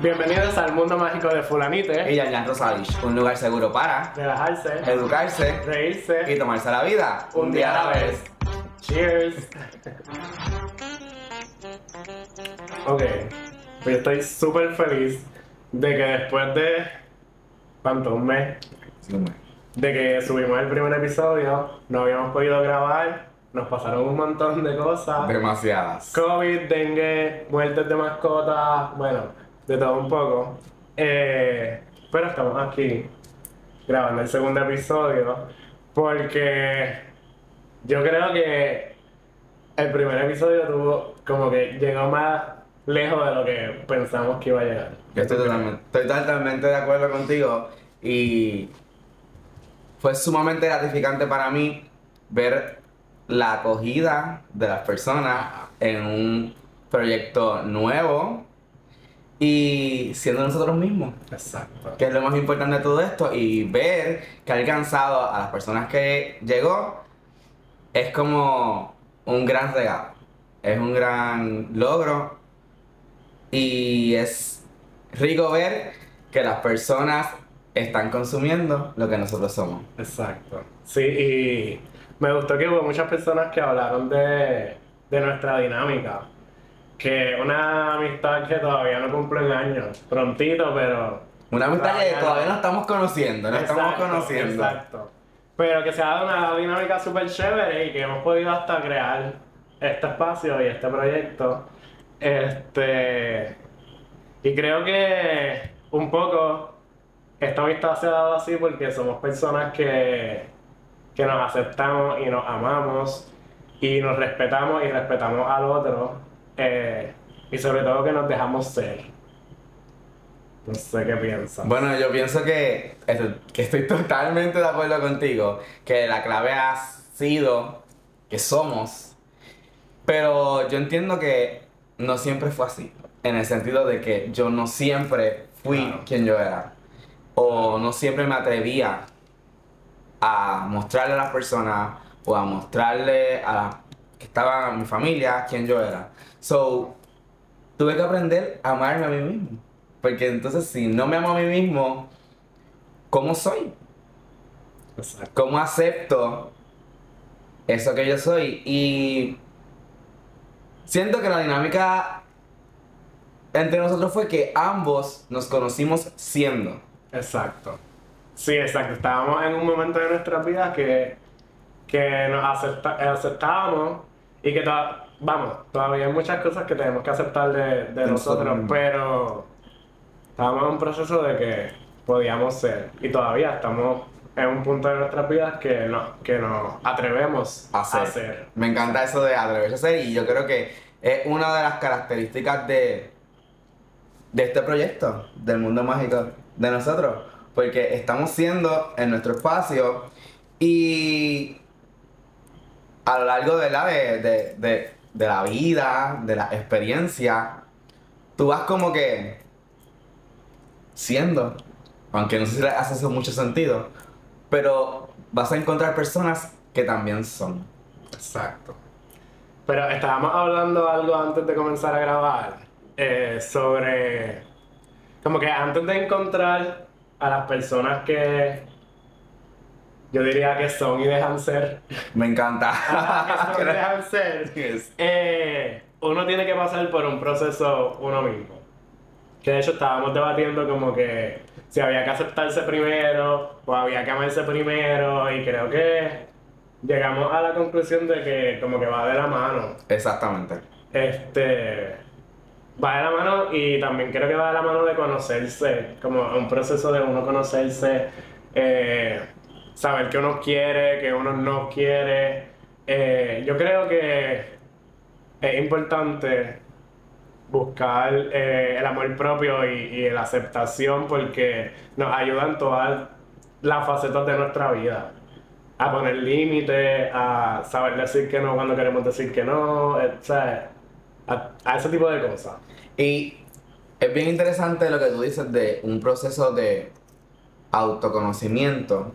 Bienvenidos al mundo mágico de Fulanite. Y Yan Rosavich, un lugar seguro para Relajarse, educarse reírse y tomarse la vida un día a la vez. Cheers. ok, pues estoy súper feliz de que después de. ¿Cuánto? Un mes. De que subimos el primer episodio, no habíamos podido grabar, nos pasaron un montón de cosas. Demasiadas. COVID, dengue, muertes de mascotas, bueno, de todo un poco. Eh, pero estamos aquí grabando el segundo episodio porque yo creo que el primer episodio tuvo como que llegó más lejos de lo que pensamos que iba a llegar. Yo estoy totalmente, estoy totalmente de acuerdo contigo y fue sumamente gratificante para mí ver la acogida de las personas en un proyecto nuevo y siendo nosotros mismos. Exacto. que es lo más importante de todo esto, y ver que ha alcanzado a las personas que llegó es como un gran regalo, es un gran logro y es rico ver que las personas están consumiendo lo que nosotros somos. Exacto. Sí, y me gustó que hubo muchas personas que hablaron de, de nuestra dinámica. Que una amistad que todavía no cumple un año. Prontito, pero. Una amistad que Todavía no. estamos conociendo, no estamos Exacto, conociendo. Exacto. Pero que se ha dado una dinámica súper chévere y que hemos podido hasta crear este espacio y este proyecto. Este. Y creo que un poco esta amistad se ha dado así porque somos personas que, que nos aceptamos y nos amamos y nos respetamos y respetamos al otro. Eh, y sobre todo que nos dejamos ser. No sé qué piensan. Bueno, yo pienso que, que estoy totalmente de acuerdo contigo, que la clave ha sido que somos, pero yo entiendo que no siempre fue así, en el sentido de que yo no siempre fui Claro. quien yo era, o no siempre me atrevía a mostrarle a las personas o a mostrarle a las que estaban en mi familia quién yo era. So, tuve que aprender a amarme a mí mismo. Porque entonces si no me amo a mí mismo, ¿cómo soy? Exacto. ¿Cómo acepto eso que yo soy? Y siento que la dinámica entre nosotros fue que ambos nos conocimos siendo. Exacto. Sí, exacto. Estábamos en un momento de nuestras vidas que, que nos acepta- aceptábamos y que, vamos, todavía hay muchas cosas que tenemos que aceptar de, de nosotros pero estábamos en un proceso de que podíamos ser y todavía estamos en un punto de nuestras vidas que, no, que nos atrevemos a a hacer. hacer. Me encanta eso de atreverse a hacer y yo creo que es una de las características de, de este proyecto, del mundo mágico de nosotros, porque estamos siendo en nuestro espacio y a lo largo de la, de, de- de- de la vida, de la experiencia, tú vas como que siendo, aunque no sé si hace eso mucho sentido, pero vas a encontrar personas que también son. Exacto. Pero estábamos hablando algo antes de comenzar a grabar eh, sobre como que antes de encontrar a las personas que yo diría que son y dejan ser, Me encanta. que son y dejan ser, Yes. eh, uno tiene que pasar por un proceso uno mismo. Que de hecho estábamos debatiendo como que si había que aceptarse primero o había que amarse primero y creo que llegamos a la conclusión de que como que va de la mano. Exactamente. Este va de la mano y también creo que va de la mano de conocerse, como un proceso de uno conocerse, eh, saber que uno quiere, que uno no quiere. Eh, yo creo que es importante buscar eh, el amor propio y, la aceptación porque nos ayuda en todas las facetas de nuestra vida. A poner límites, a saber decir que no cuando queremos decir que no, eh, ¿sabes? A, a ese tipo de cosas. Y es bien interesante lo que tú dices de un proceso de autoconocimiento,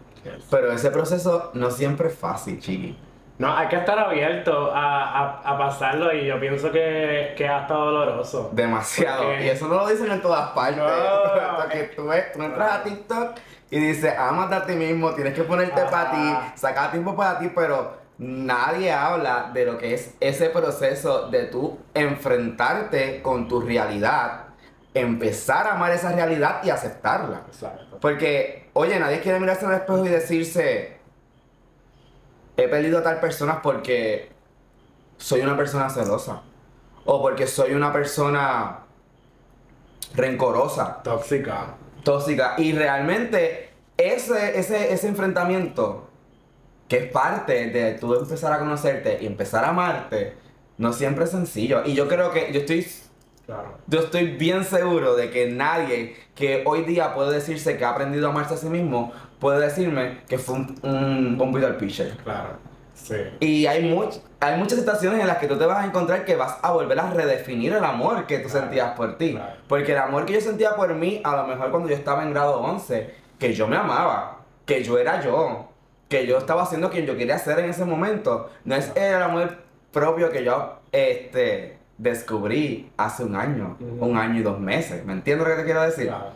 pero ese proceso no siempre es fácil, chiqui. No, hay que estar abierto a, a, a pasarlo y yo pienso que, que es hasta doloroso. Demasiado. Porque- Y eso no lo dicen en todas partes. No. Porque tú, ves, tú entras a TikTok y dices, ámate a ti mismo, tienes que ponerte Ajá. para ti, sacar tiempo para ti, pero nadie habla de lo que es ese proceso de tú enfrentarte con tu realidad, empezar a amar esa realidad y aceptarla. Exacto. Porque, oye, nadie quiere mirarse al espejo y decirse, he perdido a tal persona porque soy una persona celosa. O porque soy una persona rencorosa, Tóxica. tóxica. Y realmente ese, ese, ese enfrentamiento, que es parte de tú empezar a conocerte y empezar a amarte, no siempre es sencillo. Y yo creo que yo estoy Claro. yo estoy bien seguro de que nadie que hoy día puede decirse que ha aprendido a amarse a sí mismo puede decirme que fue un, un, Peter Pitcher. Claro. Sí. Y hay, much- hay muchas situaciones en las que tú te vas a encontrar que vas a volver a redefinir el amor que tú Claro, sentías por ti. claro. Porque el amor que yo sentía por mí, a lo mejor cuando yo estaba en grado 11, que yo me amaba, que yo era yo, que yo estaba haciendo quien yo quería ser en ese momento, no es el amor propio que yo este, descubrí hace un año, un año y dos meses. ¿Me entiendes lo que te quiero decir? Claro.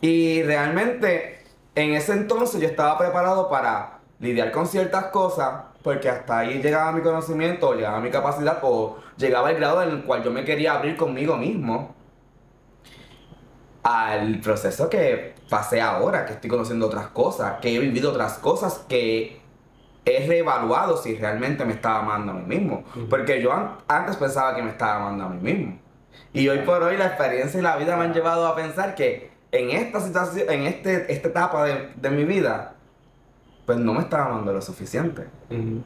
Y realmente en ese entonces yo estaba preparado para lidiar con ciertas cosas, porque hasta ahí llegaba mi conocimiento, o llegaba mi capacidad, o llegaba el grado en el cual yo me quería abrir conmigo mismo al proceso que pasé ahora, que estoy conociendo otras cosas, que he vivido otras cosas, que he reevaluado si realmente me estaba amando a mí mismo. Porque yo an- antes pensaba que me estaba amando a mí mismo. Y hoy por hoy la experiencia y la vida me han llevado a pensar que en esta situación, en este, esta etapa de, de mi vida, pues no me estaba amando lo suficiente.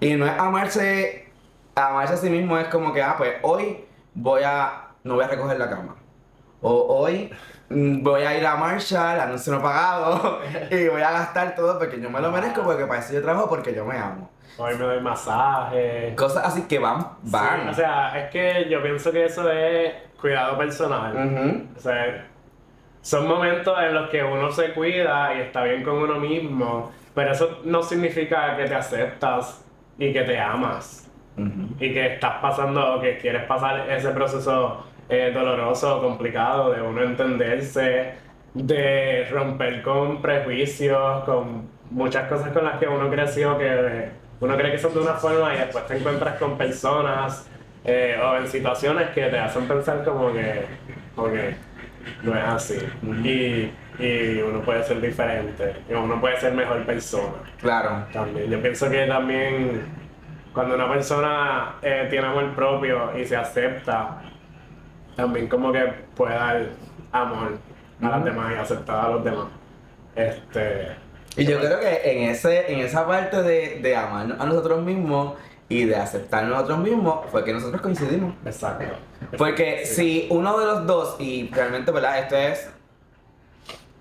Y no es amarse, amarse a sí mismo es como que, ah, pues hoy voy a, no voy a recoger la cama. O hoy voy a ir a Marshall, anuncio no pagado, y voy a gastar todo porque yo me lo merezco, porque para eso yo trabajo, porque yo me amo. Hoy me doy masaje. Cosas así que van, van. Sí, o sea, es que yo pienso que eso es cuidado personal. Ujú. O sea, son momentos en los que uno se cuida y está bien con uno mismo, pero eso no significa que te aceptas y que te amas Ujú. y que estás pasando, que quieres pasar ese proceso eh, doloroso, complicado de uno entenderse, de romper con prejuicios, con muchas cosas con las que uno creció que uno cree que son de una forma y después te encuentras con personas eh, o en situaciones que te hacen pensar como que, como que no es así. Y, y uno puede ser diferente, y uno puede ser mejor persona. Claro. También, yo pienso que también cuando una persona eh, tiene amor propio y se acepta, también como que puede dar amor a las Ujú. demás y aceptar a los demás. Este, Y yo creo que en, ese, en esa parte de, de amarnos a nosotros mismos y de aceptarnos a nosotros mismos fue que nosotros coincidimos. exacto. Porque si uno de los dos, y realmente, ¿verdad? Esto es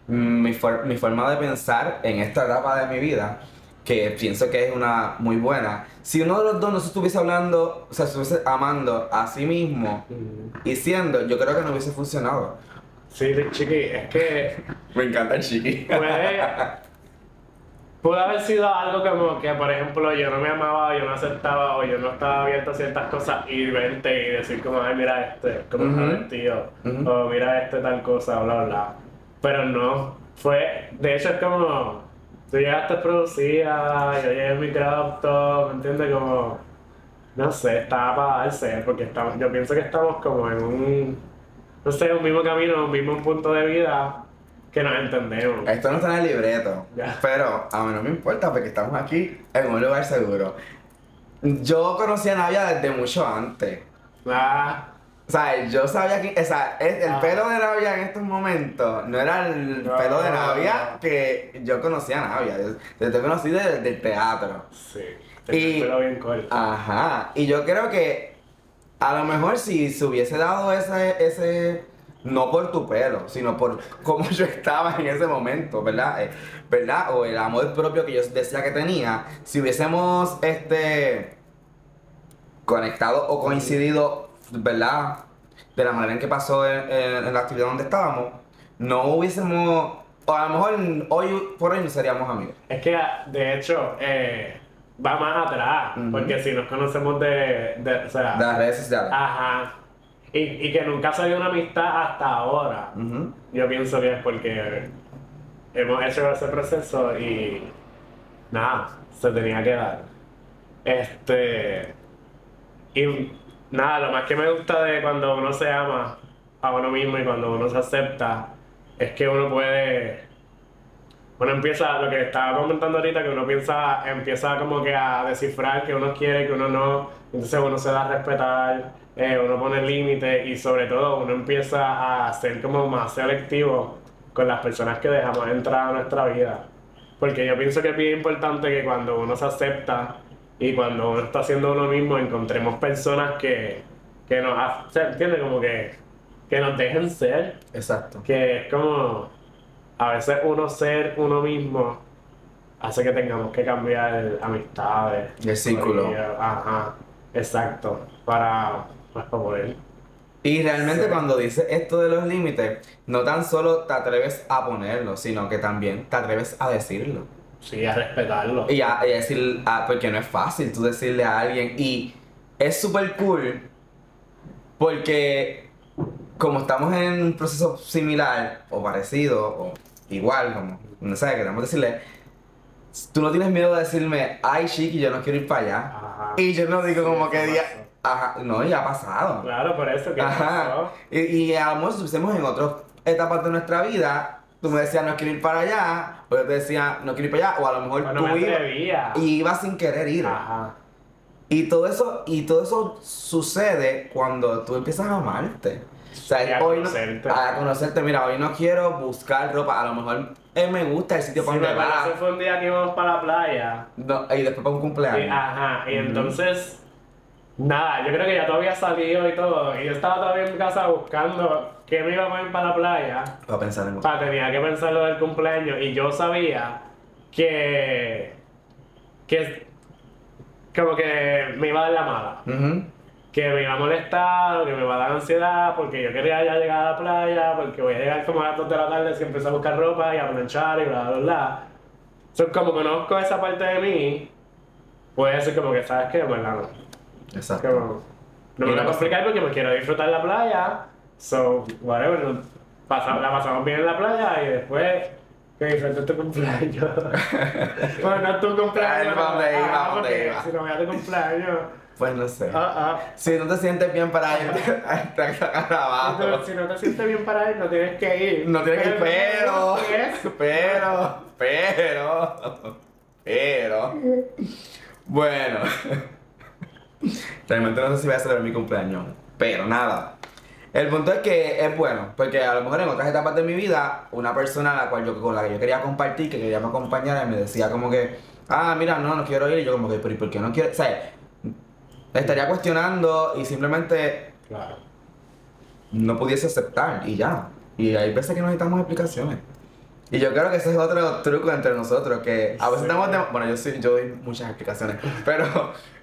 mi, for- mi forma de pensar en esta etapa de mi vida, que pienso que es una muy buena. Si uno de los dos no se estuviese hablando, o sea, se estuviese amando a sí mismo y siendo, yo creo que no hubiese funcionado. Sí, chiqui, es que Me encanta el chiqui. puede, puede haber sido algo como que, por ejemplo, yo no me amaba, yo no aceptaba o yo no estaba abierto a ciertas cosas y verte y decir como, ay, mira este, como está vestido, Ujú. o mira este tal cosa, bla, bla. Pero no, fue, de hecho es como, tú llegaste producida, yo llegué en mi grado, ¿me entiendes? Como, no sé, estaba para darse, porque estamos, yo pienso que estamos como en un, no sé, un mismo camino, un mismo punto de vida que nos entendemos. Esto no está en el libreto, Ya. pero a mí no me importa porque estamos aquí en un lugar seguro. Yo conocí a Navia desde mucho antes. Ah, O sea, yo sabía que, o sea, el, el Ah. pelo de Navia en estos momentos no era el No. pelo de Navia que yo conocía a Navia. Yo, yo te conocí desde del teatro. sí. Y- el pelo bien corto. Ajá. Y yo creo que a lo mejor si se hubiese dado ese, ese, no por tu pelo, sino por cómo yo estaba en ese momento, ¿verdad? Eh, ¿Verdad? O el amor propio que yo decía que tenía, si hubiésemos, este, conectado o coincidido, ¿verdad? De la manera en que pasó en, en- en la actividad donde estábamos, no hubiésemos, o a lo mejor hoy por hoy no seríamos amigos. Es que, de hecho, eh, va más atrás, porque si nos conocemos de, de o sea, De las redes sociales. ajá, y, y que nunca se dio una amistad hasta ahora, yo pienso que es porque hemos hecho ese proceso y nada, se tenía que dar. Este, y nada, lo más que me gusta de cuando uno se ama a uno mismo y cuando uno se acepta es que uno puede uno empieza, lo que estaba comentando ahorita, que uno piensa, empieza como que a descifrar que uno quiere, que uno no, entonces uno se da a respetar, eh, uno pone límites y sobre todo uno empieza a ser como más selectivo con las personas que dejamos entrar a nuestra vida. Porque yo pienso que es bien importante que cuando uno se acepta y cuando uno está siendo uno mismo, encontremos personas que, que nos, ha- se entiende como que, que nos dejen ser Exacto. que es como a veces uno ser uno mismo hace que tengamos que cambiar amistades. El círculo. Ajá, exacto. Para, pues, para poder. Y realmente Sí. cuando dices esto de los límites, no tan solo te atreves a ponerlo, sino que también te atreves a decirlo. Sí, a respetarlo. Y a, y a decir, ah, porque no es fácil tú decirle a alguien. Y es súper cool porque como estamos en un proceso similar o parecido o igual, como no sé, queremos decirle, tú no tienes miedo de decirme, ay, chiqui, yo no quiero ir para allá. Ajá. Y yo no digo Sí, como que día, ajá, no, ya ha pasado. Claro, por eso que Ajá. pasó. Y, y a lo mejor estuviésemos en otras etapas de nuestra vida, tú me decías no quiero ir para allá, o yo te decía no quiero ir para allá, o a lo mejor Bueno, tú me ibas y ibas sin querer ir. Ajá. Y todo eso, y todo eso sucede cuando tú empiezas a amarte. O sea, Y a hoy no- conocerte. a conocerte, mira, hoy no quiero buscar ropa, a lo mejor eh, me gusta el sitio para me donde acuerdo, va. fue un día que íbamos para la playa. No, y después para un cumpleaños. Ajá, y entonces, nada, yo creo que ya todo había salido y todo, y yo estaba todavía en mi casa buscando qué me iba a poner para la playa, Para pensar en para tenía que pensar lo del cumpleaños, y yo sabía que, que, como que me iba a dar la mala, Ujú. que me iba a molestar, que me iba a dar ansiedad, porque yo quería ya llegar a la playa, porque voy a llegar como a las 2 de la tarde, si empiezo a buscar ropa y a planchar y bla, bla, bla. Entonces, como conozco esa parte de mí, puede ser como que, ¿sabes qué? Bueno, no. Exacto. Como, no me voy a complicar porque me quiero disfrutar la playa. So, whatever. no- pasa- la pasamos bien en la playa y después que disfrutes tu cumpleaños. bueno, no tu cumpleaños. ¿dónde porque iba? Si no voy a tu cumpleaños. Pues no sé. Ah, ah. Si no te sientes bien para irte a esta Si no te sientes bien para ir, no tienes que ir. no tienes que ir, pero, pero, pero, pero, bueno, realmente no sé si voy a celebrar mi cumpleaños, pero nada. El punto es que es bueno, porque a lo mejor en otras etapas de mi vida, una persona a la cual yo, con la que yo quería compartir, que quería me acompañara, me decía como que, ah, mira, no, no quiero ir, y yo como que, pero ¿y por qué no quiero? O sea, estaría cuestionando y simplemente Claro. no pudiese aceptar y ya. Y hay veces que no necesitamos explicaciones. Y yo creo que ese es otro truco entre nosotros, que a veces Sí. estamos de... Bueno, yo sí, yo doy muchas explicaciones, pero,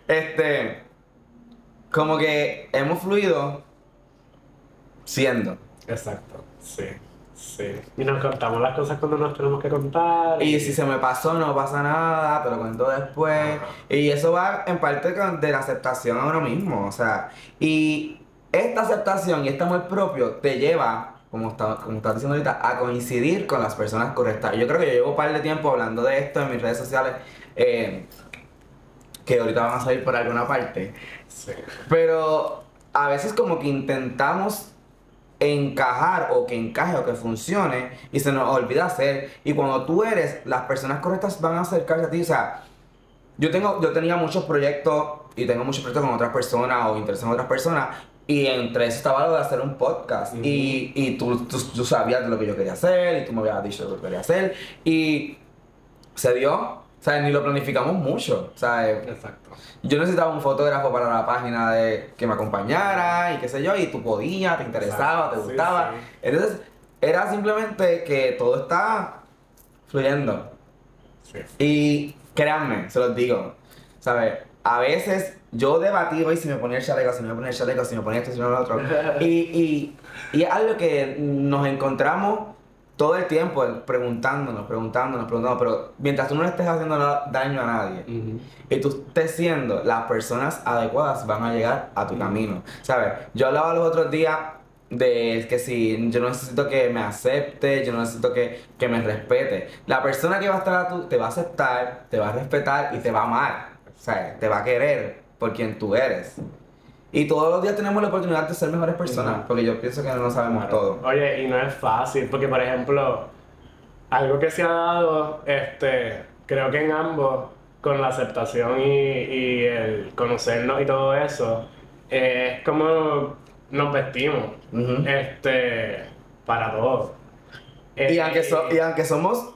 este, como que hemos fluido siendo. Exacto. Sí. Sí. Y nos contamos las cosas cuando nos tenemos que contar. Y si se me pasó, no pasa nada, te lo cuento después. Ajá. Y eso va en parte con- de la aceptación a uno mismo. O sea, y esta aceptación y este amor propio te lleva, como, está, como estás diciendo ahorita, a coincidir con las personas correctas. Yo creo que yo llevo un par de tiempo hablando de esto en mis redes sociales, eh, que ahorita van a salir por alguna parte. Sí. Pero a veces como que intentamos encajar o que encaje o que funcione y se nos olvida hacer. Y cuando tú eres, las personas correctas van a acercarse a ti. O sea, yo, tengo, yo tenía muchos proyectos y tengo muchos proyectos con otras personas o intereses en otras personas. Y entre eso estaba lo de hacer un podcast. Y, y tú, tú, tú sabías de lo que yo quería hacer y tú me habías dicho lo que quería hacer. Y se dio. O sea, ni lo planificamos mucho. O sea, Exacto. yo necesitaba un fotógrafo para la página de que me acompañara y qué sé yo, y tú podías, te interesaba, te Exacto, gustaba. sí. Entonces, era simplemente que todo está fluyendo. Sí. Y créanme, se los digo, ¿sabes? A veces yo debatí hoy si me ponía el chaleco, si me ponía el chaleco, si me ponía esto, si no lo otro. Y, y, y es algo que nos encontramos todo el tiempo preguntándonos, preguntándonos, preguntándonos, pero mientras tú no le estés haciendo daño a nadie y tú estés siendo las personas adecuadas van a llegar a tu camino, ¿sabes? Yo hablaba los otros días de que si yo no necesito que me acepte, yo no necesito que, que me respete. La persona que va a estar a tu, te va a aceptar, te va a respetar y te va a amar, o sea, te va a querer por quien tú eres. Y todos los días tenemos la oportunidad de ser mejores personas, porque yo pienso que no sabemos todo. Oye, y no es fácil, porque por ejemplo, algo que se ha dado, este, creo que en ambos, con la aceptación y, y el conocernos y todo eso, eh, es como nos vestimos, este, para todo. Y Eh, aunque, so- y aunque somos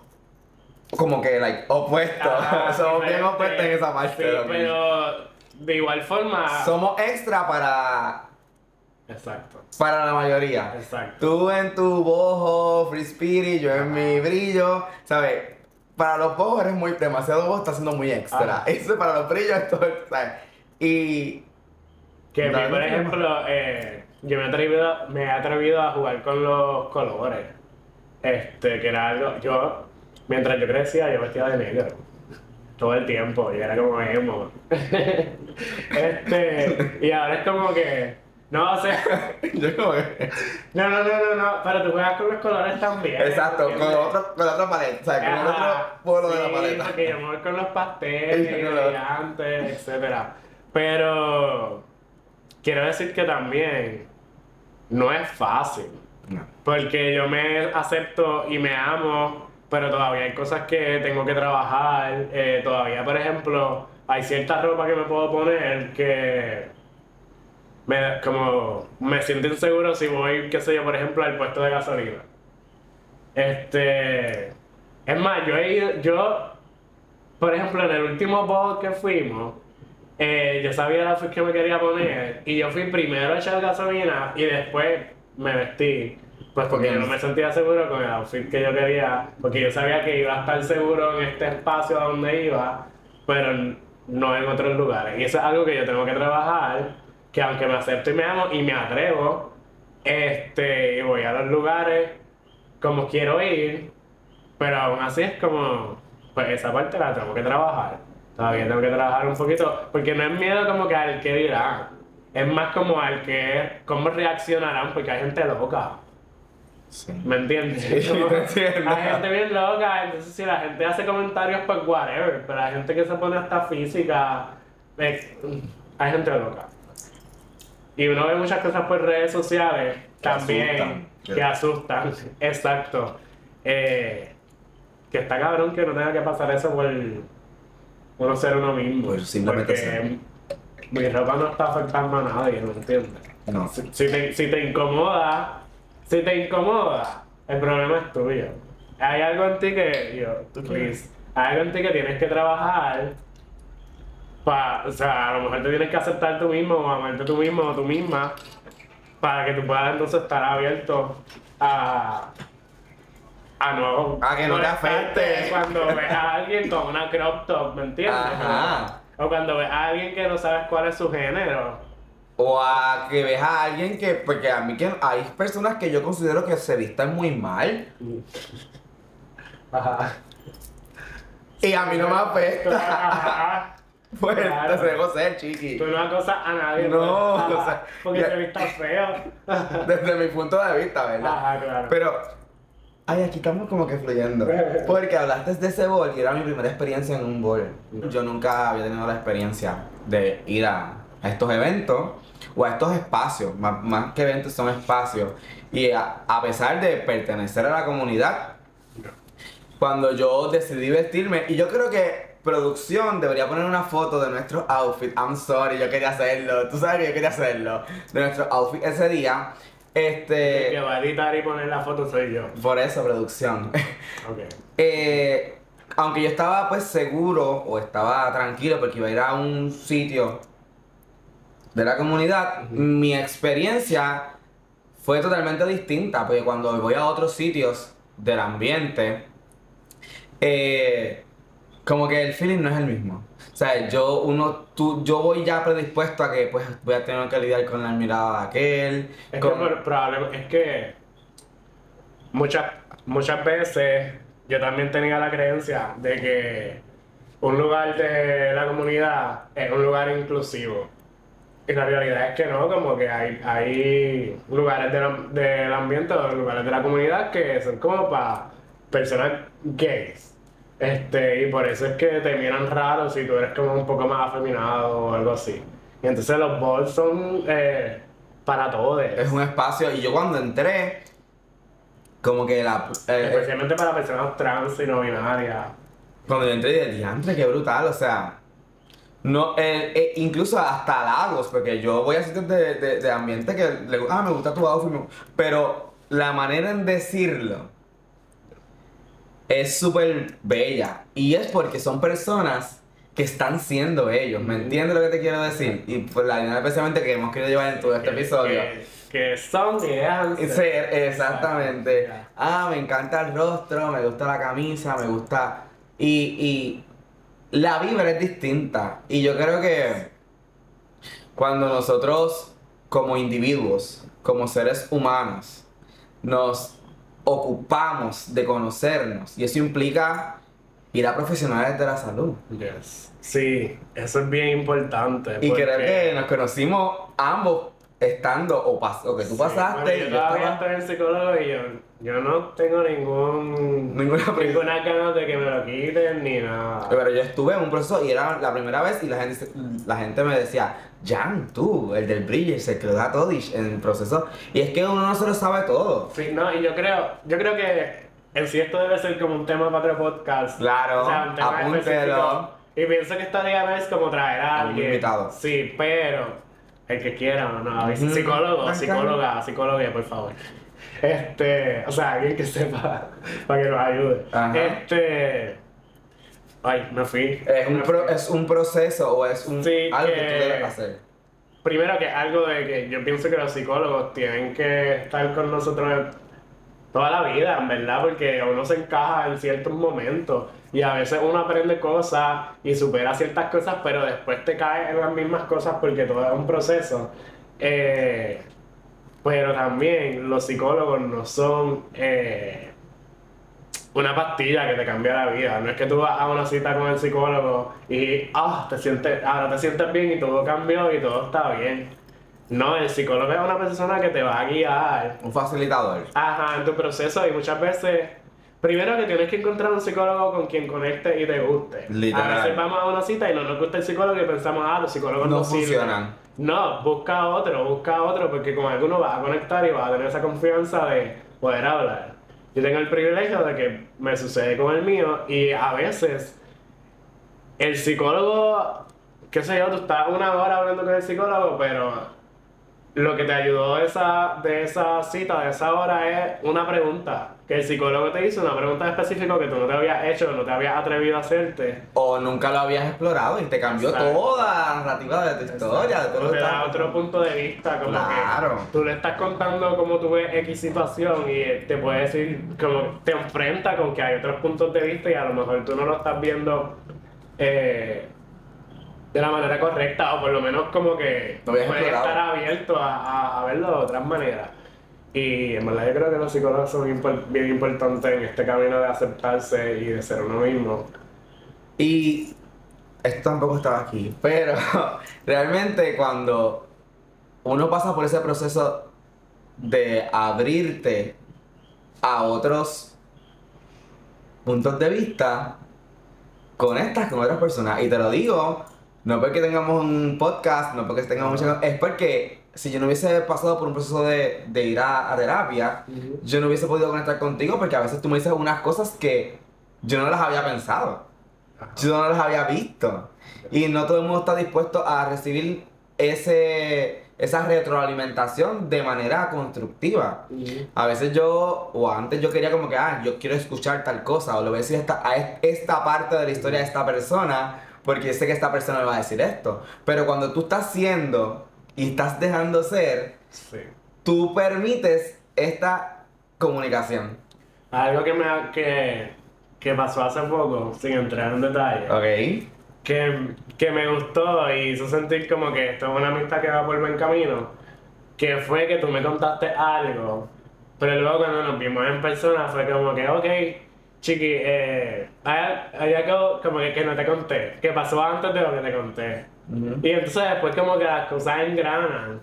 como que like, opuestos, somos bien opuestos en esa parte. Sí, pero de igual forma. Somos extra para, Exacto, para la mayoría. exacto. Tú en tu bojo, free spirit, yo en mi brillo, ¿sabes? Para los bojos eres muy demasiado bojo, está siendo muy extra. Ajá. Eso para los brillos esto, ¿sabes? Y Que mí, por ejemplo, eh, yo me he, atrevido, me he atrevido a jugar con los colores. Este, que era algo. Yo, mientras yo crecía, yo vestía de negro. Todo el tiempo, y era como emo. este, y ahora es como que. No, o sea. yo como que- No, no, no, no, no. Pero tú juegas con los colores también. Exacto, con ¿entiendes? otro, con la otra paleta, o sea, con el otro polo de la paleta. porque yo me voy con los pasteles, con brillantes, etcétera. Pero quiero decir que también no es fácil. No. Porque yo me acepto y me amo, pero todavía hay cosas que tengo que trabajar. Eh, todavía, por ejemplo, hay cierta ropa que me puedo poner que me, como, me siento inseguro si voy, qué sé yo, por ejemplo, al puesto de gasolina. Este. Es más, yo he ido, yo, por ejemplo, en el último bowl que fuimos, eh, yo sabía outfit que me quería poner y yo fui primero a echar gasolina y después me vestí. Pues porque yo no me sentía seguro con el outfit que yo quería, porque yo sabía que iba a estar seguro en este espacio a donde iba, pero no en otros lugares. Y eso es algo que yo tengo que trabajar, que aunque me acepto y me amo y me atrevo, este, y voy a los lugares como quiero ir, pero aún así es como, pues esa parte la tengo que trabajar. Todavía tengo que trabajar un poquito, porque no es miedo como que al que dirán, es más como al que, cómo reaccionarán, porque hay gente loca. Sí. ¿Me entiendes? Sí, Como-. Hay gente bien loca, entonces si la gente hace comentarios, pues whatever, pero hay gente que se pone hasta física, eh, hay gente loca. Y uno ve muchas cosas por redes sociales Que también asustan. que asustan, exacto. Eh, que está cabrón que no tenga que pasar eso por uno ser uno mismo. Por simplemente porque ser. mi ropa no está afectando a nadie, ¿me entiendes? No. Si, si te, si te incomoda, si te incomoda, el problema es tuyo. Hay algo en ti que, yo, please, hay algo en ti que tienes que trabajar para, o sea, a lo mejor te tienes que aceptar tú mismo o amarte tú mismo o tú misma para que tú puedas entonces estar abierto a a no A que no te afecte. cuando ves a alguien con una crop top, ¿me entiendes? Ajá. O cuando ves a alguien que no sabes cuál es su género. O a que ves a alguien que, porque a mí que hay personas que yo considero que se vistan muy mal Ajá. y a mí no me. Ajá. Pues Claro. te dejo ser, chiqui. Tú no acosas a nadie. No, pues, o sea, porque ya- se vista feo. Desde mi punto de vista, ¿verdad? Ajá, claro. Pero, ay, aquí estamos como que fluyendo. Porque hablaste de ese bol y era mi primera experiencia en un bol. Yo nunca había tenido la experiencia de ir a, a estos eventos o a estos espacios. Más, más que eventos son espacios. Y a, a pesar de pertenecer a la comunidad, cuando yo decidí vestirme, y yo creo que producción debería poner una foto de nuestro outfit. I'm sorry, yo quería hacerlo. Tú sabes que yo quería hacerlo. De nuestro outfit ese día. El Este. que va a editar y poner la foto soy yo. Por eso, producción. Ok. Eh, aunque yo estaba pues seguro o estaba tranquilo porque iba a ir a un sitio de la comunidad, mi experiencia fue totalmente distinta, porque cuando voy a otros sitios del ambiente, eh, como que el feeling no es el mismo. O sea, yo, uno, tú, yo voy ya predispuesto a que pues voy a tener que lidiar con la mirada de aquel. Es con- que probablemente, es que muchas, muchas veces yo también tenía la creencia de que un lugar de la comunidad es un lugar inclusivo. Y la realidad es que no, como que hay, hay lugares del, del ambiente o lugares de la comunidad que son como para personas gays. Este, y por eso es que te miran raro si tú eres como un poco más afeminado o algo así. Y entonces los balls son eh, para todos. Es un espacio, y yo cuando entré, como que la. eh, Especialmente para personas trans y no binarias. cuando yo entré, dije, diantre, qué brutal, o sea. No, eh, eh, incluso hasta halagos, porque yo voy a sitios de, de, de ambiente que le ah, me gusta tu outfit, pero la manera en decirlo es súper bella. Y es porque son personas que están siendo ellos, ¿me entiendes lo que te quiero decir? Y por la línea especialmente que hemos querido llevar en todo este episodio. Que, son y exactamente. Ah, me encanta el rostro, me gusta la camisa, me gusta. Y, y la vibra es distinta. Y yo creo que cuando nosotros, como individuos, como seres humanos, nos ocupamos de conocernos, y eso implica ir a profesionales de la salud. Yes. Sí, eso es bien importante. Y porque- creo que nos conocimos ambos estando o, pas- o que tú Sí, pasaste. bueno, yo todavía estaba- estoy en psicólogo y yo, yo no tengo ningún, Ninguna ninguna ganas de que me lo quiten ni nada. Pero yo estuve en un proceso y era la primera vez y la gente, se- la gente me decía, Jan, tú, el del Bridges, el que lo da todo y- en el proceso. Y es que uno no se lo sabe todo. Sí, no, y yo creo, yo creo que en sí esto debe ser como un tema para otro podcast. Claro, O sea, un tema apúntelo. Y pienso que estaría bien como traer a Algún alguien. invitado. Sí, pero el que quiera, no, Ujú. psicólogo, psicóloga, psicóloga, por favor. Este, o sea, alguien que sepa para que nos ayude. Ajá. Este, ay, me fui. Es un, pro- es un proceso o es un, Sí, algo que... que- tú debes hacer. Primero que algo de que yo pienso que los psicólogos tienen que estar con nosotros toda la vida, en verdad, porque uno se encaja en ciertos momentos y a veces uno aprende cosas y supera ciertas cosas, pero después te caes en las mismas cosas porque todo es un proceso. Eh, pero también los psicólogos no son eh, una pastilla que te cambia la vida. No es que tú vas a una cita con el psicólogo y ah, te sientes, ahora te sientes bien y todo cambió y todo está bien. No, el psicólogo es una persona que te va a guiar Un facilitador. Ajá, en tu proceso y muchas veces, primero que tienes que encontrar un psicólogo con quien conecte y te guste. Literal. A veces vamos a una cita y no nos gusta el psicólogo y pensamos, ah, los psicólogos no, No sirven. funcionan. No, busca otro, busca otro, porque con alguno vas a conectar y vas a tener esa confianza de poder hablar. Yo tengo el privilegio de que me sucede con el mío y a veces el psicólogo, qué sé yo, tú estás una hora hablando con el psicólogo, pero lo que te ayudó de esa, de esa cita, de esa hora, es una pregunta. Que el psicólogo te hizo una pregunta específica que tú no te habías hecho, no te habías atrevido a hacerte. O nunca lo habías explorado y te cambió Exacto. toda la narrativa de tu historia, de todo lo te da estás- otro punto de vista, como Claro. que tú le estás contando cómo tú ves X situación y él te puede decir, como te enfrenta con que hay otros puntos de vista y a lo mejor tú no lo estás viendo eh, de la manera correcta o por lo menos como que habías puedes explorado. estar abierto a, a- a verlo de otras maneras. Y en verdad yo creo que los psicólogos son impor- bien importantes en este camino de aceptarse y de ser uno mismo. Y esto tampoco estaba aquí, pero realmente cuando uno pasa por ese proceso de abrirte a otros puntos de vista, conectas con otras personas. Y te lo digo, no porque tengamos un podcast, no porque tengamos mucha... Es porque si yo no hubiese pasado por un proceso de, de ir a, a terapia, yo no hubiese podido conectar contigo porque a veces tú me dices unas cosas que yo no las había pensado. Yo no las había visto. Y no todo el mundo está dispuesto a recibir ese, esa retroalimentación de manera constructiva. A veces yo, o antes yo quería como que, ah, yo quiero escuchar tal cosa, o le voy a decir esta, a es- esta parte de la historia de esta persona, porque sé que esta persona me va a decir esto. Pero cuando tú estás siendo y estás dejando ser, Sí. tú permites esta comunicación. Algo que me que, que pasó hace poco, sin entrar en detalle, Ok. que, que me gustó y hizo sentir como que esto es una amistad que va por buen camino, que fue que tú me contaste algo, Pero luego cuando nos vimos en persona fue como que, ok, chiqui, eh, hay, algo como que, que no te conté, que pasó antes de lo que te conté. Ujú. Y entonces después como que las cosas engranan.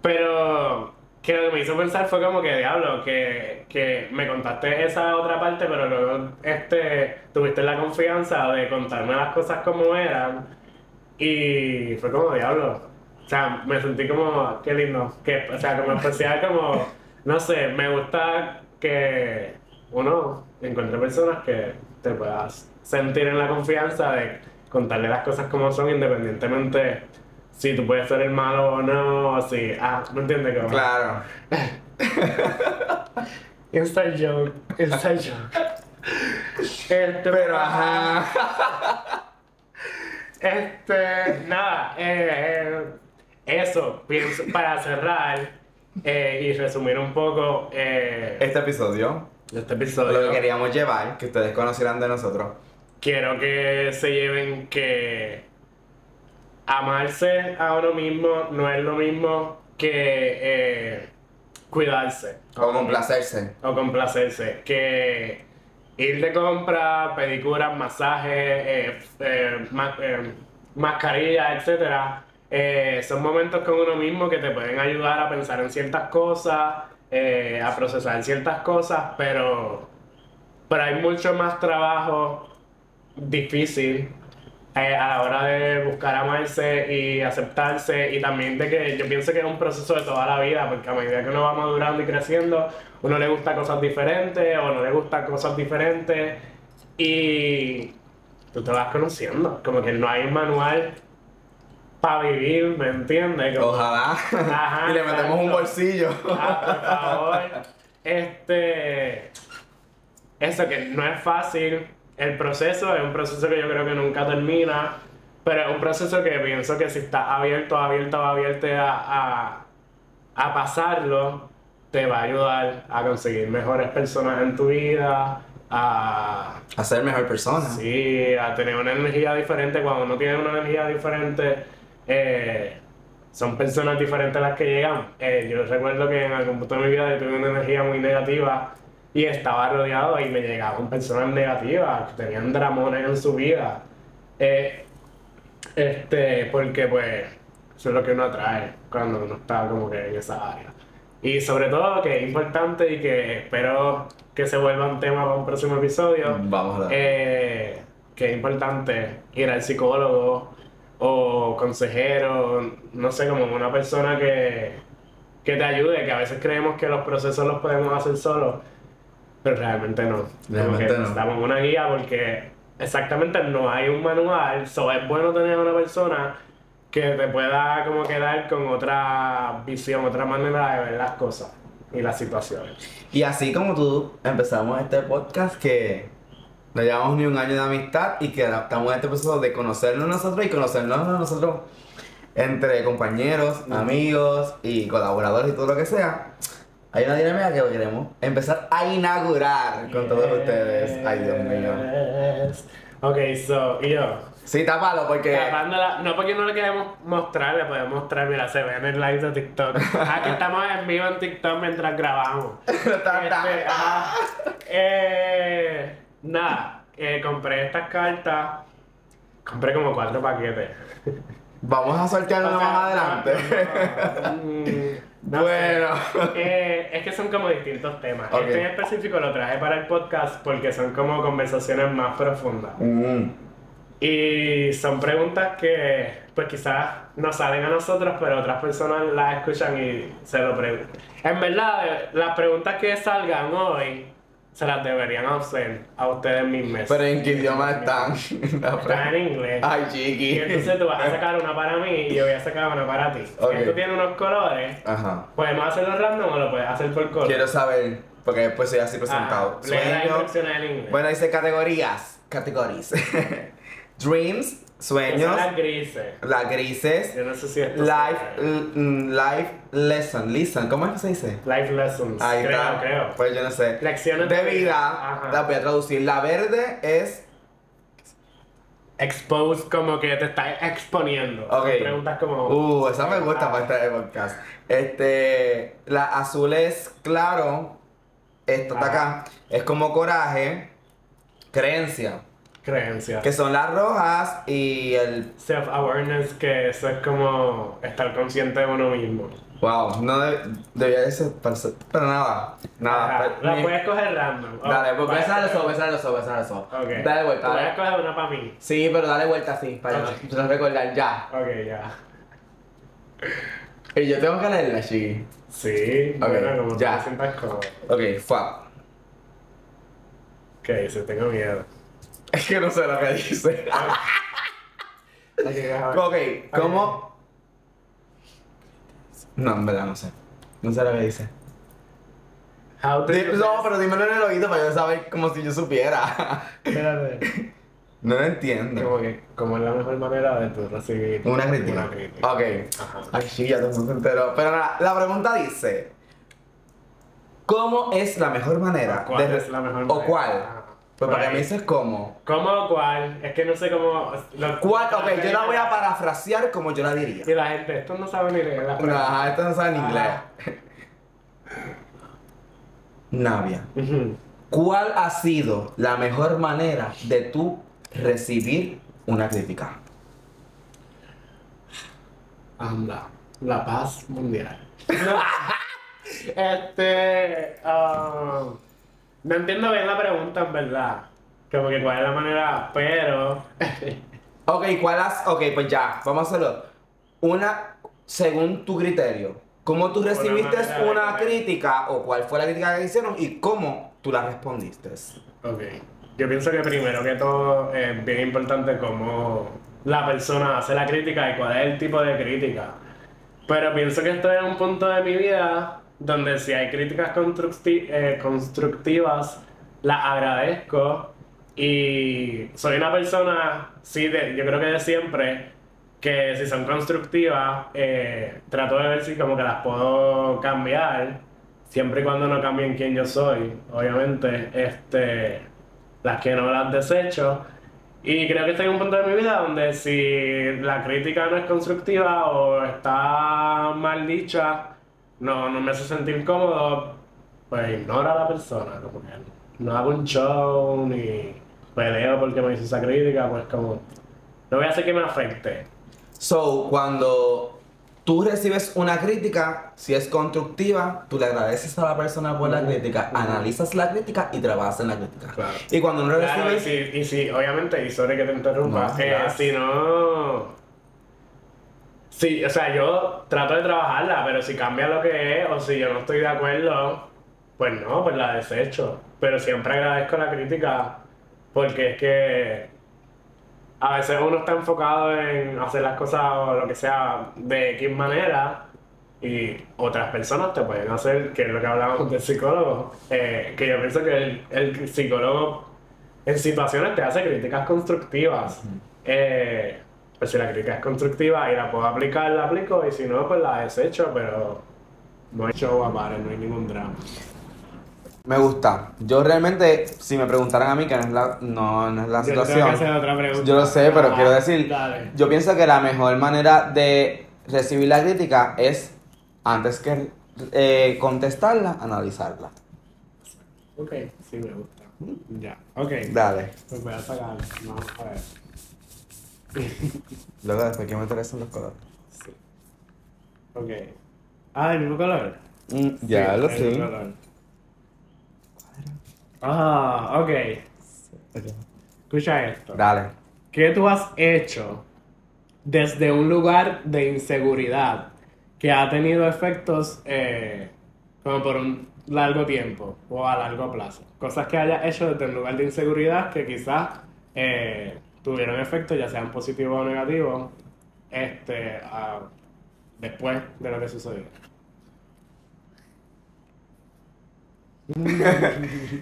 Pero que lo que me hizo pensar fue como que, diablo, que, que me contaste esa otra parte, pero luego este, tuviste la confianza de contarme las cosas como eran. Y fue como, diablo. O sea, me sentí como, qué lindo. Que, o sea, como especial, como, no sé, me gusta que uno encuentre personas que te puedas sentir en la confianza de contarle las cosas como son, independientemente si tú puedes ser el malo o no, o si, ah, ¿me entiendes? Como, Claro. Inside joke, inside joke. Este, Pero ajá. Este, nada, eh, eh, eso, pienso, para cerrar eh, y resumir un poco eh, Este episodio, este lo que episodio, queríamos llevar, que ustedes conocieran de nosotros. quiero que se lleven que amarse a uno mismo no es lo mismo que eh, cuidarse. O complacerse. o complacerse. Que ir de compra, pedicuras, masajes, eh, eh, ma- eh, mascarillas, etcétera, eh, son momentos con uno mismo que te pueden ayudar a pensar en ciertas cosas, eh, a procesar ciertas cosas, pero, pero hay mucho más trabajo difícil eh, a la hora de buscar amarse y aceptarse y también de que yo pienso que es un proceso de toda la vida porque a medida que uno va madurando y creciendo uno le gusta cosas diferentes o no le gustan cosas diferentes y tú te vas conociendo como que no hay un manual para vivir ¿me entiendes? Como- Ojalá. Ajá, y le metemos un bolsillo. Ah, por favor. Este. Eso que no es fácil. El proceso es un proceso que yo creo que nunca termina. Pero es un proceso que pienso que si estás abierto, abierto, abierto a, a, a pasarlo, te va a ayudar a conseguir mejores personas en tu vida, a, A ser mejor persona. Sí, a tener una energía diferente. Cuando uno tiene una energía diferente, eh, son personas diferentes las que llegan. Eh, yo recuerdo que en algún punto de mi vida yo tuve una energía muy negativa y estaba rodeado y me llegaban personas negativas que tenían dramones en su vida. Eh, este, porque pues eso es lo que uno atrae cuando uno está como que en esa área. Y sobre todo que es importante y que espero que se vuelva un tema para un próximo episodio. Vamos a dar. Eh, que es importante ir al psicólogo o consejero, no sé, como una persona que, que te ayude, que a veces creemos que los procesos los podemos hacer solos, pero realmente no. Realmente no. necesitamos una guía porque exactamente no hay un manual, so es bueno tener una persona que te pueda como quedar con otra visión, otra manera de ver las cosas y las situaciones. Y así como tú empezamos este podcast que no llevamos ni un año de amistad y que estamos en este proceso de conocernos nosotros y conocernos a nosotros entre compañeros, amigos y colaboradores y todo lo que sea. Hay una dinámica que queremos empezar a inaugurar con todos ustedes. Ay, Dios mío. Ok, so, y yo. Sí, tápalo porque... Tapándola- no porque no le queremos mostrar, le podemos mostrar, mira, se ve en el live de TikTok. Aquí estamos en vivo en TikTok mientras grabamos. Este, ajá. Eh, nada, eh, compré estas cartas. Compré como cuatro paquetes. Vamos a sortearlo más adelante. no, no, no bueno. Eh, es que son como distintos temas. Este en específico lo traje para el podcast porque son como conversaciones más profundas. Mm. Y son preguntas que, pues quizás nos salen a nosotros, pero otras personas las escuchan y se lo preguntan. En verdad, las preguntas que salgan hoy se las deberían hacer a ustedes mismos. Pero en qué idioma están. Están en inglés. Ay, Y chiqui. entonces tú vas a sacar una para mí y yo voy a sacar una para ti. Ok. Esto tiene unos colores. Ajá. Podemos hacerlo random o lo puedes hacer por color. Quiero saber, porque después soy así presentado. Ah, lee las Sueño. instrucciones en inglés. Bueno, dice categorías. Categories. Dreams, Sueños, las grises. las grises, Yo no sé si esto life, mm, life lesson, listen, ¿cómo es que se dice? Life lessons. Ahí creo, está. creo. Pues yo no sé. Lecciones de vida. vida, Ajá. la voy a traducir. La verde es expose como que te estás exponiendo. Ok. Preguntas como. Uh, esa me gusta para este podcast. Este, la azul es claro, esta está acá, es como coraje, creencia, creencias. que son las rojas y el... Self-awareness, que eso es como estar consciente de uno mismo. Wow, no de- debía de ser, pero, nada, nada. La puedes coger random. Dale, pues besar eso, besar eso, besar eso. Ok. Dale vuelta, Puedes dale. coger una para mí. Sí, pero dale vuelta así, para Ok. no recordar ya. Ok, ya. Y yo tengo que leerla, Shiggy. Sí, Ok, bueno, como ya. te sientas cómodo. Ok, fuck. ¿Qué dice? Tengo miedo. Es que no sé lo que dice. Ok, ¿cómo? No, en verdad no sé. No sé lo que dice. How Di- No, pero dímelo en el oído para yo saber como si yo supiera. Espérate. No lo entiendo. Como que, como es la mejor manera de tú recibir Una crítica. Ok. Ajá. Ay, sí, ya todo el mundo se enteró. Pero nada, la pregunta dice: ¿Cómo es la mejor manera ¿Cuál de es la mejor ¿O manera? cuál? Pues para Por me ahí. dices cómo. ¿Cómo o cuál? Es que no sé cómo. lo- ¿Cuál? Ok, yo la voy a parafrasear como yo la diría. Y la gente, esto no sabe ni leer la No, pregunta. ajá, esto no sabe en inglés. Navia. ¿cuál ha sido la mejor manera de tú recibir una crítica? Anda, la paz mundial. este. ah, no entiendo bien la pregunta, en verdad. Como que cuál es la manera, pero. Ok, ¿cuál has...? Ok, pues ya, vamos a hacerlo. Una, según tu criterio, ¿cómo tú recibiste una comer. crítica o cuál fue la crítica que hicieron y cómo tú la respondiste? ok. Yo pienso que primero que todo es bien importante cómo la persona hace la crítica y cuál es el tipo de crítica. Pero pienso que estoy en un punto de mi vida donde si hay críticas constructi- eh, constructivas, las agradezco y soy una persona, sí, de, yo creo que de siempre, que si son constructivas, eh, trato de ver si como que las puedo cambiar, siempre y cuando no cambien quién yo soy, obviamente, este, las que no las desecho. Y creo que estoy en un punto de mi vida donde si la crítica no es constructiva o está mal dicha, no, no me hace sentir cómodo, pues ignora a la persona, como que no hago un show ni peleo porque me hizo esa crítica, pues como no voy a hacer que me afecte. So, cuando tú recibes una crítica, si es constructiva, tú le agradeces a la persona por la crítica, analizas la crítica y trabajas en la crítica. Claro. Y cuando no Claro, y si, y si, obviamente, y sorry que te interrumpa, No, eh, si no. Sí, o sea, yo trato de trabajarla, pero si cambia lo que es, o si yo no estoy de acuerdo, pues no, pues la desecho. Pero siempre agradezco la crítica, porque es que a veces uno está enfocado en hacer las cosas o lo que sea de X manera, y otras personas te pueden hacer, que es lo que hablábamos del psicólogo, eh, que yo pienso que el, el psicólogo en situaciones te hace críticas constructivas. Eh, pues si la crítica es constructiva y la puedo aplicar, la aplico, y si no, pues la desecho, pero no hay show aparte, no hay ningún drama. Me gusta. Yo realmente, si me preguntaran a mí, que no es la, no, no es la Yo tengo que situación... hacer otra pregunta. Yo lo sé, pero Ah, quiero decir, Dale. yo pienso que la mejor manera de recibir la crítica es, antes que eh, contestarla, analizarla. Ok, sí me gusta. Ya, ok. Dale. Pues voy a sacar. Vamos a ver. Luego después que me interesan los colores. Sí. Ok. Ah, ¿el mismo color? Mm, ya Sí, lo sé. color. Ah, ok. Escucha esto. Dale. ¿Qué tú has hecho desde un lugar de inseguridad que ha tenido efectos eh, como por un largo tiempo o a largo plazo? Cosas que hayas hecho desde un lugar de inseguridad que quizás eh, tuvieron efectos, ya sean positivos o negativos, este, ah, después de lo que sucedió.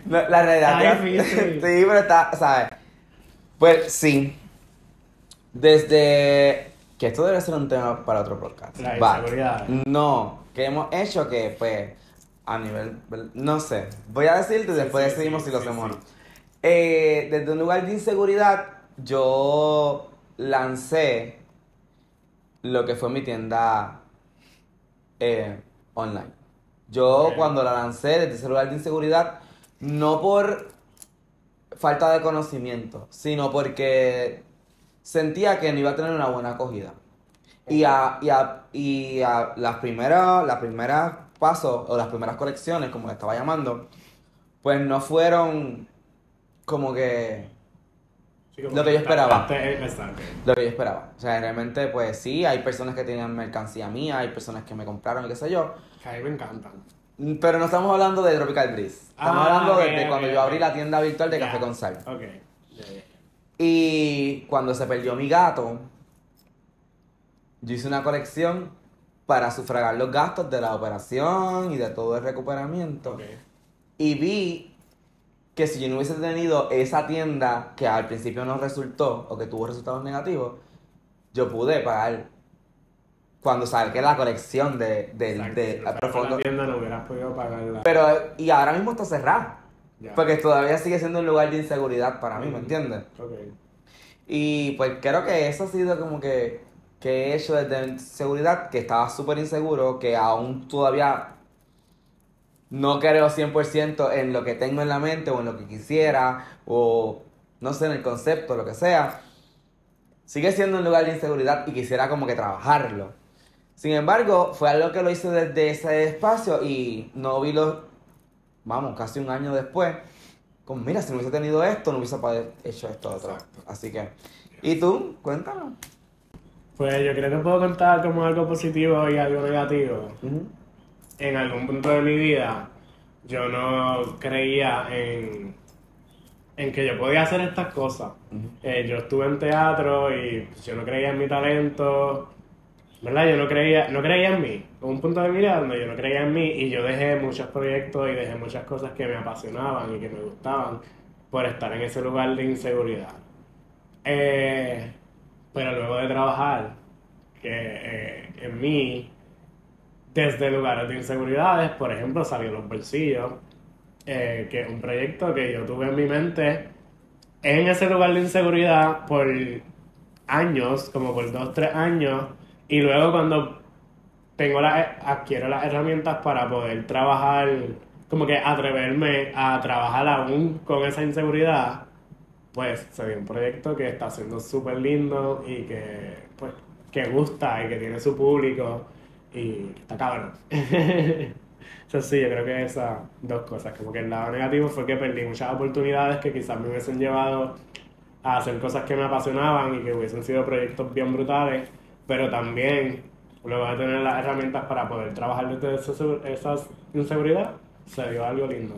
La, la realidad. Está sí, pero está, ¿sabes? Pues sí. Desde. Que esto debe ser un tema para otro podcast. La inseguridad. No, que hemos hecho que, pues, a nivel. No sé. Voy a decirte después sí, decidimos sí, si lo sí, hacemos o no. Eh, desde un lugar de inseguridad, yo lancé lo que fue mi tienda eh, online. Yo cuando la lancé desde ese lugar de inseguridad, no por falta de conocimiento, sino porque sentía que no iba a tener una buena acogida. Y a, y a, y a las primeras, las primeras pasos o las primeras colecciones, como le estaba llamando, pues no fueron como que Sí, Lo que yo esperaba. Exacto. lo que yo esperaba. O sea, realmente, pues sí, hay personas que tienen mercancía mía, hay personas que me compraron y qué sé yo. Que a mí me encantan. Mm, Pero no estamos hablando de Tropical Breeze. Estamos Ah, hablando ok, desde ok, cuando yo abrí la tienda virtual de. Café con Sal. Y cuando se perdió mi gato, yo hice una colección para sufragar los gastos de la operación y de todo el recuperamiento. Y vi que si yo no hubiese tenido esa tienda que al principio no resultó o que tuvo resultados negativos, yo pude pagar cuando saqué la colección de, de, Exacto, de- si no fuera por profundo. la tienda no hubieras podido pagarla. Pero, y ahora mismo está cerrado. Ya. Porque todavía sigue siendo un lugar de inseguridad para mí, ¿me entiendes? Ok. Y pues creo que eso ha sido como que, que he hecho desde seguridad, que estaba súper inseguro, que aún todavía no creo 100% en lo que tengo en la mente o en lo que quisiera, o no sé, en el concepto, lo que sea. Sigue siendo un lugar de inseguridad y quisiera como que trabajarlo. Sin embargo, fue algo que lo hice desde ese espacio y no vi los, vamos, casi un año después, como mira, si no hubiese tenido esto, no hubiese hecho esto otro. Así que, ¿y tú? Cuéntanos. Pues yo creo que puedo contar como algo positivo y algo negativo. Ujú. En algún punto de mi vida, yo no creía en, en que yo podía hacer estas cosas. Eh, yo estuve en teatro y pues, yo no creía en mi talento. ¿Verdad? Yo no creía, no creía en mí. Hubo un punto de mi vida donde yo no creía en mí y yo dejé muchos proyectos y dejé muchas cosas que me apasionaban y que me gustaban por estar en ese lugar de inseguridad. Eh, pero luego de trabajar que, eh, en mí, desde lugares de inseguridades, por ejemplo, salió Los Bolsillos, eh, que es un proyecto que yo tuve en mi mente en ese lugar de inseguridad por años, como por dos, tres años, y luego cuando tengo la, adquiero las herramientas para poder trabajar, como que atreverme a trabajar aún con esa inseguridad, pues se un proyecto que está siendo súper lindo y que, pues, que gusta y que tiene su público y está cabrón. Eso sí, yo creo que esas dos cosas, como que el lado negativo fue que perdí muchas oportunidades que quizás me hubiesen llevado a hacer cosas que me apasionaban y que hubiesen sido proyectos bien brutales, pero también luego de tener las herramientas para poder trabajar desde esa, esa inseguridad, se dio algo lindo.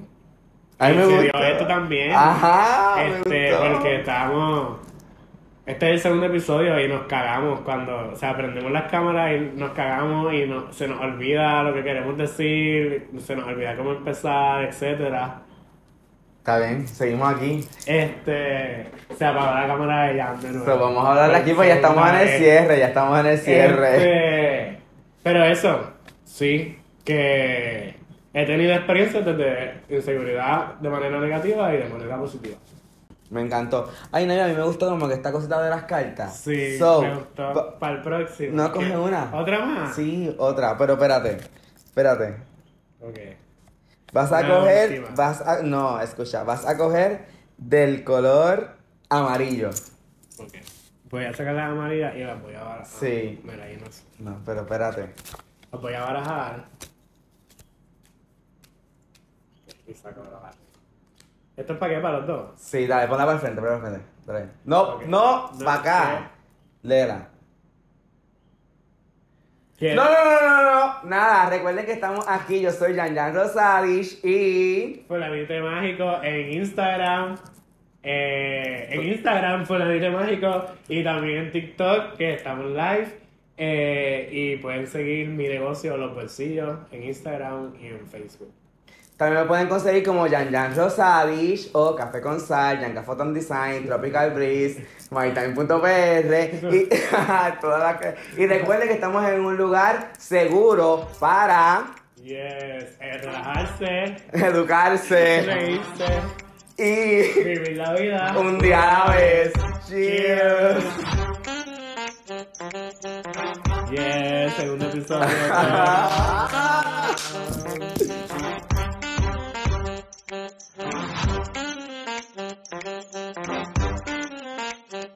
A mí Y me se dio esto también. Ajá, Este, porque estamos. Este es el segundo episodio y nos cagamos cuando. O sea, prendemos las cámaras y nos cagamos y no, se nos olvida lo que queremos decir, se nos olvida cómo empezar, etcétera. Está bien, seguimos aquí. Este. Se apagó la cámara de Jan de nuevo. Pero vamos a hablar aquí, pues ya estamos en el Este, cierre, ya estamos en el cierre. este, pero eso, sí, que he tenido experiencias desde inseguridad de manera negativa y de manera positiva. Me encantó. Ay, no, a mí me gustó como que esta cosita de las cartas. Sí, So, me gustó. pa- Para el próximo. ¿No coge una? ¿Otra más? Sí, otra, pero espérate. Espérate. Ok. Vas a Una coger, última. vas a, no, escucha, vas a coger del color amarillo. Ok. Voy a sacar las amarillas y las voy a barajar. Sí. Mira, ahí no sé. No, pero espérate. Las voy a barajar. Y saco la baraja. ¿Esto es para qué? ¿Para los dos? Sí, dale, ponla para el frente, ponla para el frente. No, no, No, para acá. Léela. ¿Qué? No, no, no, no, no, nada, recuerden que estamos aquí, yo soy Jan Jan Rosadish y... Fulanito Mágico en Instagram. eh, en Instagram, Fulanito Mágico. Y también en TikTok, que estamos live. eh, y pueden seguir mi negocio Los Bolsillos en Instagram y en Facebook. También me pueden conseguir como Jan Jan Rosadish o Café con Sal, Jan Photon Design, Tropical Breeze, mytime.pr y, que- y recuerden que estamos en un lugar seguro para Yes, eh, relajarse, educarse reírse, y vivir la vida. un día a la vez. Cheers. Yeah, segundo episodio.